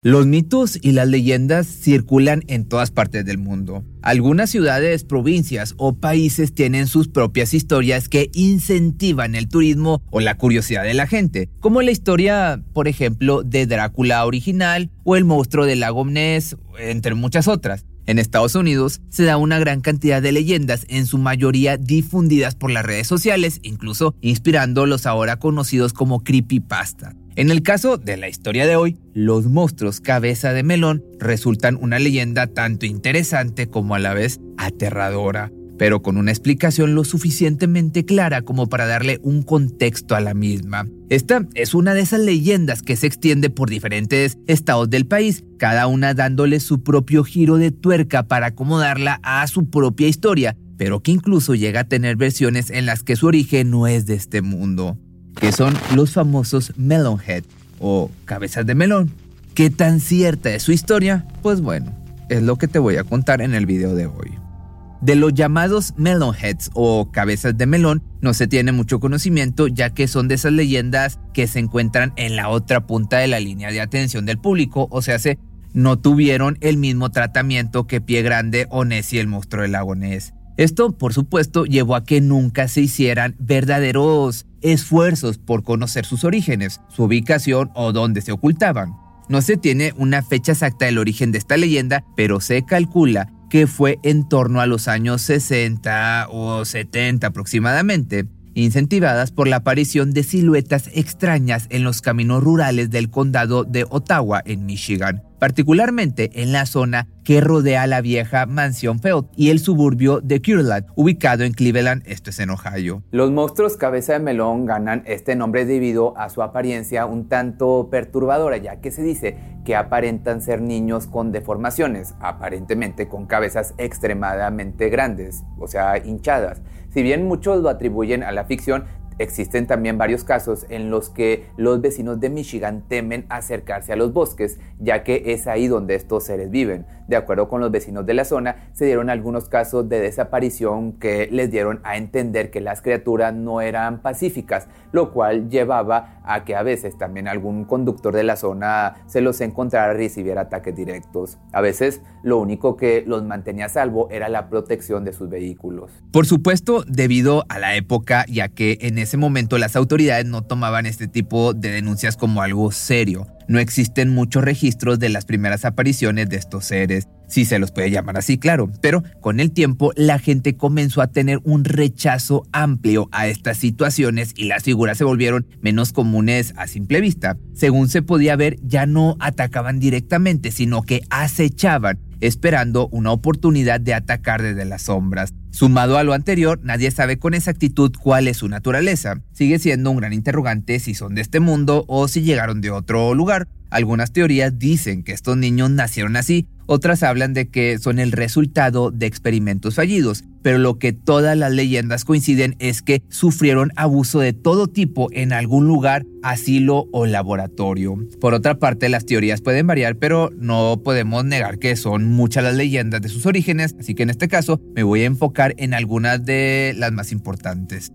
Los mitos y las leyendas circulan en todas partes del mundo. Algunas ciudades, provincias o países tienen sus propias historias que incentivan el turismo o la curiosidad de la gente, como la historia, por ejemplo, de Drácula original o el monstruo del lago Ness, entre muchas otras. En Estados Unidos se da una gran cantidad de leyendas, en su mayoría difundidas por las redes sociales, incluso inspirando los ahora conocidos como creepypasta. En el caso de la historia de hoy, los monstruos cabeza de melón resultan una leyenda tanto interesante como a la vez aterradora, pero con una explicación lo suficientemente clara como para darle un contexto a la misma. Esta es una de esas leyendas que se extiende por diferentes estados del país, cada una dándole su propio giro de tuerca para acomodarla a su propia historia, pero que incluso llega a tener versiones en las que su origen no es de este mundo que son los famosos Melonhead o cabezas de melón. ¿Qué tan cierta es su historia? Pues bueno, es lo que te voy a contar en el video de hoy. De los llamados Melonheads o cabezas de melón no se tiene mucho conocimiento ya que son de esas leyendas que se encuentran en la otra punta de la línea de atención del público, o sea, se no tuvieron el mismo tratamiento que Pie Grande o Nessie el monstruo del lago Ness. Esto, por supuesto, llevó a que nunca se hicieran verdaderos esfuerzos por conocer sus orígenes, su ubicación o dónde se ocultaban. No se tiene una fecha exacta del origen de esta leyenda, pero se calcula que fue en torno a los años 60 o 70 aproximadamente, incentivadas por la aparición de siluetas extrañas en los caminos rurales del condado de Ottawa, en Michigan particularmente en la zona que rodea la vieja mansión Feld y el suburbio de Curland, ubicado en Cleveland, esto es en Ohio. Los monstruos cabeza de melón ganan este nombre debido a su apariencia un tanto perturbadora, ya que se dice que aparentan ser niños con deformaciones, aparentemente con cabezas extremadamente grandes, o sea, hinchadas. Si bien muchos lo atribuyen a la ficción, Existen también varios casos en los que los vecinos de Michigan temen acercarse a los bosques, ya que es ahí donde estos seres viven. De acuerdo con los vecinos de la zona, se dieron algunos casos de desaparición que les dieron a entender que las criaturas no eran pacíficas, lo cual llevaba a que a veces también algún conductor de la zona se los encontrara y recibiera ataques directos. A veces lo único que los mantenía a salvo era la protección de sus vehículos. Por supuesto, debido a la época, ya que en ese momento las autoridades no tomaban este tipo de denuncias como algo serio. No existen muchos registros de las primeras apariciones de estos seres, si se los puede llamar así, claro, pero con el tiempo la gente comenzó a tener un rechazo amplio a estas situaciones y las figuras se volvieron menos comunes a simple vista. Según se podía ver, ya no atacaban directamente, sino que acechaban esperando una oportunidad de atacar desde las sombras. Sumado a lo anterior, nadie sabe con exactitud cuál es su naturaleza. Sigue siendo un gran interrogante si son de este mundo o si llegaron de otro lugar. Algunas teorías dicen que estos niños nacieron así, otras hablan de que son el resultado de experimentos fallidos, pero lo que todas las leyendas coinciden es que sufrieron abuso de todo tipo en algún lugar, asilo o laboratorio. Por otra parte, las teorías pueden variar, pero no podemos negar que son muchas las leyendas de sus orígenes, así que en este caso me voy a enfocar en algunas de las más importantes.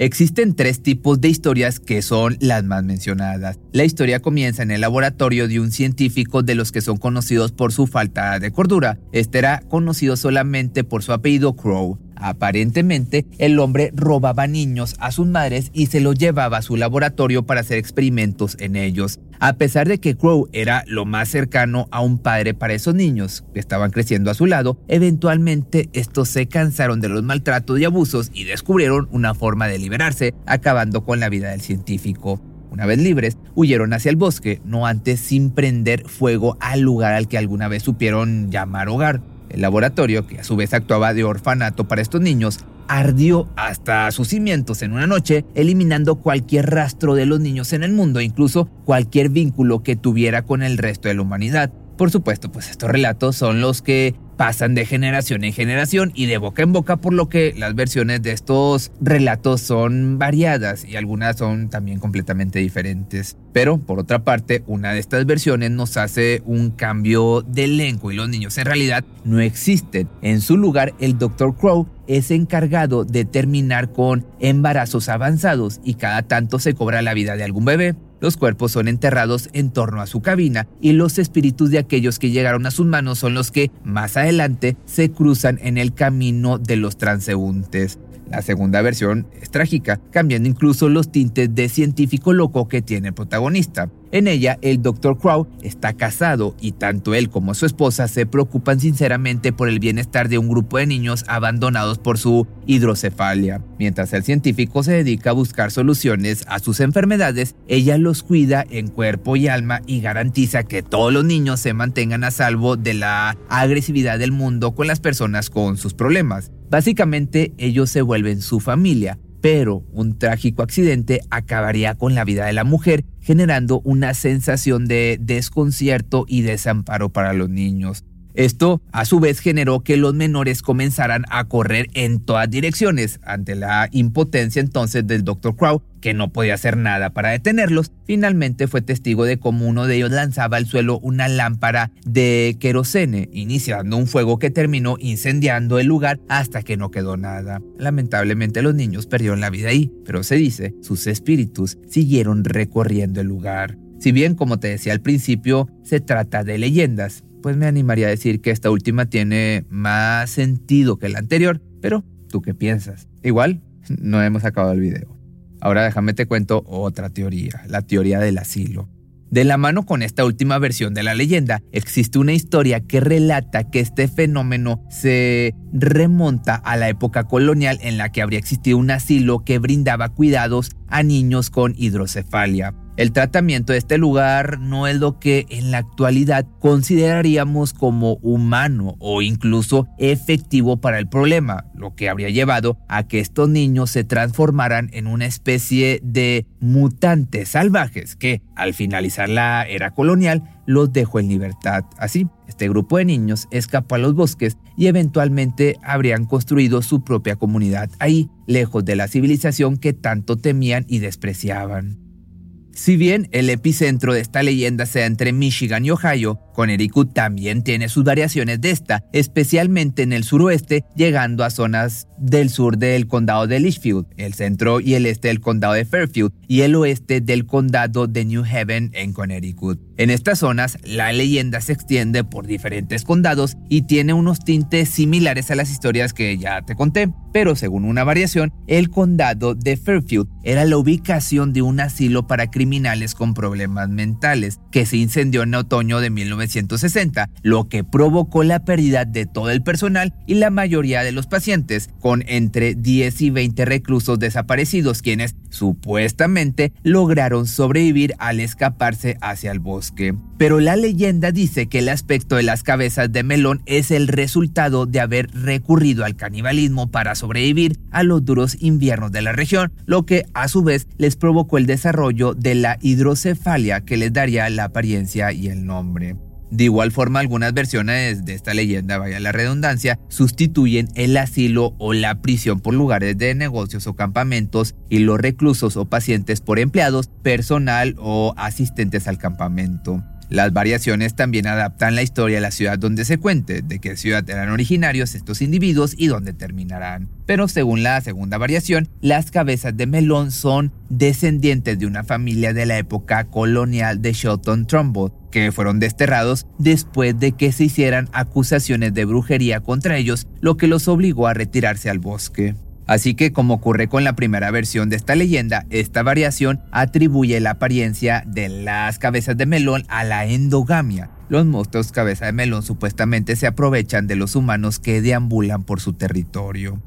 Existen tres tipos de historias que son las más mencionadas. La historia comienza en el laboratorio de un científico de los que son conocidos por su falta de cordura. Este era conocido solamente por su apellido Crow. Aparentemente, el hombre robaba niños a sus madres y se los llevaba a su laboratorio para hacer experimentos en ellos. A pesar de que Crow era lo más cercano a un padre para esos niños que estaban creciendo a su lado, eventualmente estos se cansaron de los maltratos y abusos y descubrieron una forma de liberarse, acabando con la vida del científico. Una vez libres, huyeron hacia el bosque, no antes sin prender fuego al lugar al que alguna vez supieron llamar hogar. El laboratorio, que a su vez actuaba de orfanato para estos niños, ardió hasta sus cimientos en una noche, eliminando cualquier rastro de los niños en el mundo, incluso cualquier vínculo que tuviera con el resto de la humanidad. Por supuesto, pues estos relatos son los que pasan de generación en generación y de boca en boca, por lo que las versiones de estos relatos son variadas y algunas son también completamente diferentes. Pero, por otra parte, una de estas versiones nos hace un cambio de elenco y los niños en realidad no existen. En su lugar, el Dr. Crow es encargado de terminar con embarazos avanzados y cada tanto se cobra la vida de algún bebé. Los cuerpos son enterrados en torno a su cabina y los espíritus de aquellos que llegaron a sus manos son los que, más adelante, se cruzan en el camino de los transeúntes. La segunda versión es trágica, cambiando incluso los tintes de científico loco que tiene el protagonista. En ella, el Dr. Crow está casado y tanto él como su esposa se preocupan sinceramente por el bienestar de un grupo de niños abandonados por su hidrocefalia. Mientras el científico se dedica a buscar soluciones a sus enfermedades, ella los cuida en cuerpo y alma y garantiza que todos los niños se mantengan a salvo de la agresividad del mundo con las personas con sus problemas. Básicamente ellos se vuelven su familia, pero un trágico accidente acabaría con la vida de la mujer, generando una sensación de desconcierto y desamparo para los niños. Esto, a su vez, generó que los menores comenzaran a correr en todas direcciones ante la impotencia entonces del Dr. Crow, que no podía hacer nada para detenerlos. Finalmente fue testigo de cómo uno de ellos lanzaba al suelo una lámpara de querosene, iniciando un fuego que terminó incendiando el lugar hasta que no quedó nada. Lamentablemente los niños perdieron la vida ahí, pero se dice, sus espíritus siguieron recorriendo el lugar. Si bien, como te decía al principio, se trata de leyendas, pues me animaría a decir que esta última tiene más sentido que la anterior, pero ¿tú qué piensas? Igual, no hemos acabado el video. Ahora déjame te cuento otra teoría, la teoría del asilo. De la mano con esta última versión de la leyenda, existe una historia que relata que este fenómeno se remonta a la época colonial en la que habría existido un asilo que brindaba cuidados a niños con hidrocefalia. El tratamiento de este lugar no es lo que en la actualidad consideraríamos como humano o incluso efectivo para el problema, lo que habría llevado a que estos niños se transformaran en una especie de mutantes salvajes que, al finalizar la era colonial, los dejó en libertad. Así, este grupo de niños escapó a los bosques y eventualmente habrían construido su propia comunidad ahí, lejos de la civilización que tanto temían y despreciaban. Si bien el epicentro de esta leyenda sea entre Michigan y Ohio, Connecticut también tiene sus variaciones de esta, especialmente en el suroeste, llegando a zonas del sur del condado de Litchfield, el centro y el este del condado de Fairfield y el oeste del condado de New Haven en Connecticut. En estas zonas, la leyenda se extiende por diferentes condados y tiene unos tintes similares a las historias que ya te conté, pero según una variación, el condado de Fairfield era la ubicación de un asilo para criminales con problemas mentales que se incendió en otoño de 19 1960, lo que provocó la pérdida de todo el personal y la mayoría de los pacientes, con entre 10 y 20 reclusos desaparecidos, quienes supuestamente lograron sobrevivir al escaparse hacia el bosque. Pero la leyenda dice que el aspecto de las cabezas de melón es el resultado de haber recurrido al canibalismo para sobrevivir a los duros inviernos de la región, lo que a su vez les provocó el desarrollo de la hidrocefalia que les daría la apariencia y el nombre. De igual forma, algunas versiones de esta leyenda, vaya la redundancia, sustituyen el asilo o la prisión por lugares de negocios o campamentos y los reclusos o pacientes por empleados, personal o asistentes al campamento. Las variaciones también adaptan la historia a la ciudad donde se cuente, de qué ciudad eran originarios estos individuos y dónde terminarán. Pero según la segunda variación, las cabezas de melón son descendientes de una familia de la época colonial de Shelton Trumbull, que fueron desterrados después de que se hicieran acusaciones de brujería contra ellos, lo que los obligó a retirarse al bosque. Así que como ocurre con la primera versión de esta leyenda, esta variación atribuye la apariencia de las cabezas de melón a la endogamia. Los monstruos cabeza de melón supuestamente se aprovechan de los humanos que deambulan por su territorio.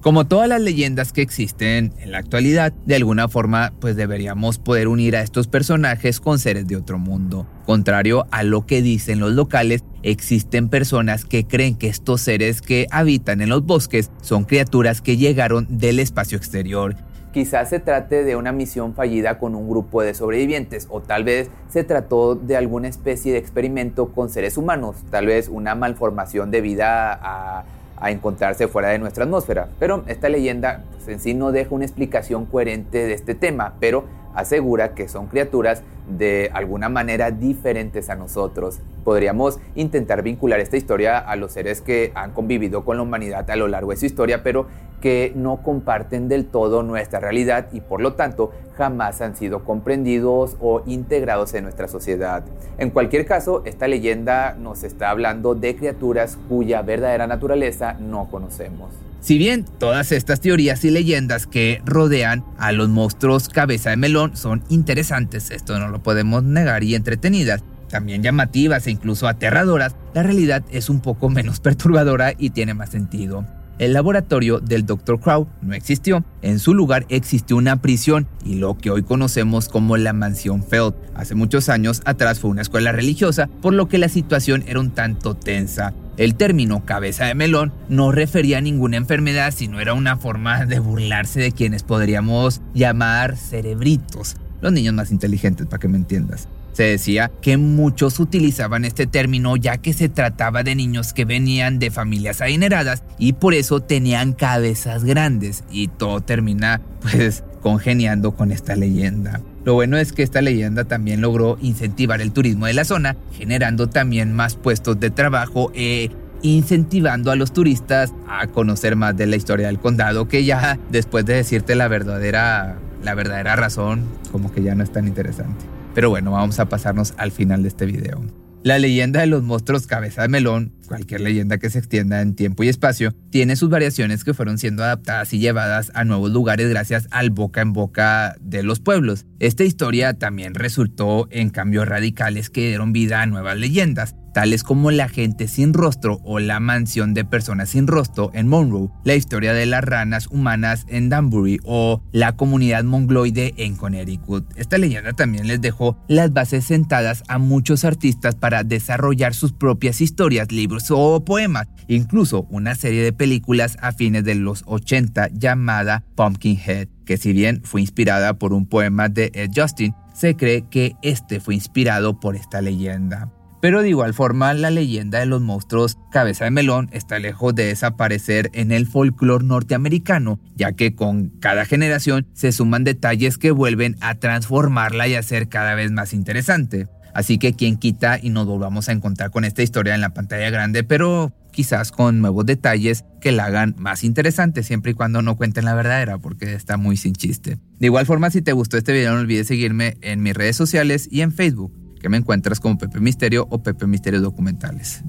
Como todas las leyendas que existen en la actualidad, de alguna forma pues deberíamos poder unir a estos personajes con seres de otro mundo. Contrario a lo que dicen los locales, existen personas que creen que estos seres que habitan en los bosques son criaturas que llegaron del espacio exterior Quizás se trate de una misión fallida con un grupo de sobrevivientes o tal vez se trató de alguna especie de experimento con seres humanos, tal vez una malformación debida a a encontrarse fuera de nuestra atmósfera. Pero esta leyenda pues, en sí no deja una explicación coherente de este tema, pero asegura que son criaturas de alguna manera diferentes a nosotros. Podríamos intentar vincular esta historia a los seres que han convivido con la humanidad a lo largo de su historia, pero que no comparten del todo nuestra realidad y por lo tanto jamás han sido comprendidos o integrados en nuestra sociedad. En cualquier caso, esta leyenda nos está hablando de criaturas cuya verdadera naturaleza no conocemos. Si bien todas estas teorías y leyendas que rodean a los monstruos cabeza de melón son interesantes, esto no lo podemos negar, y entretenidas, también llamativas e incluso aterradoras, la realidad es un poco menos perturbadora y tiene más sentido. El laboratorio del Dr. Crow no existió, en su lugar existió una prisión y lo que hoy conocemos como la Mansión Feld. Hace muchos años atrás fue una escuela religiosa, por lo que la situación era un tanto tensa. El término cabeza de melón no refería a ninguna enfermedad, sino era una forma de burlarse de quienes podríamos llamar cerebritos, los niños más inteligentes, para que me entiendas. Se decía que muchos utilizaban este término ya que se trataba de niños que venían de familias adineradas y por eso tenían cabezas grandes y todo termina pues congeniando con esta leyenda. Lo bueno es que esta leyenda también logró incentivar el turismo de la zona, generando también más puestos de trabajo e incentivando a los turistas a conocer más de la historia del condado, que ya después de decirte la verdadera, la verdadera razón, como que ya no es tan interesante. Pero bueno, vamos a pasarnos al final de este video. La leyenda de los monstruos cabeza de melón, cualquier leyenda que se extienda en tiempo y espacio, tiene sus variaciones que fueron siendo adaptadas y llevadas a nuevos lugares gracias al boca en boca de los pueblos. Esta historia también resultó en cambios radicales que dieron vida a nuevas leyendas, tales como La gente sin rostro o La mansión de personas sin rostro en Monroe, la historia de las ranas humanas en Danbury o la comunidad mongloide en Connecticut. Esta leyenda también les dejó las bases sentadas a muchos artistas para desarrollar sus propias historias, libros o poemas, incluso una serie de películas a fines de los 80 llamada Pumpkinhead, que si bien fue inspirada por un poema de Ed Justin, se cree que este fue inspirado por esta leyenda. Pero de igual forma, la leyenda de los monstruos cabeza de melón está lejos de desaparecer en el folclore norteamericano, ya que con cada generación se suman detalles que vuelven a transformarla y hacer cada vez más interesante. Así que quien quita y nos volvamos a encontrar con esta historia en la pantalla grande, pero quizás con nuevos detalles que la hagan más interesante, siempre y cuando no cuenten la verdadera, porque está muy sin chiste. De igual forma, si te gustó este video, no olvides seguirme en mis redes sociales y en Facebook que me encuentras como Pepe Misterio o Pepe Misterio Documentales.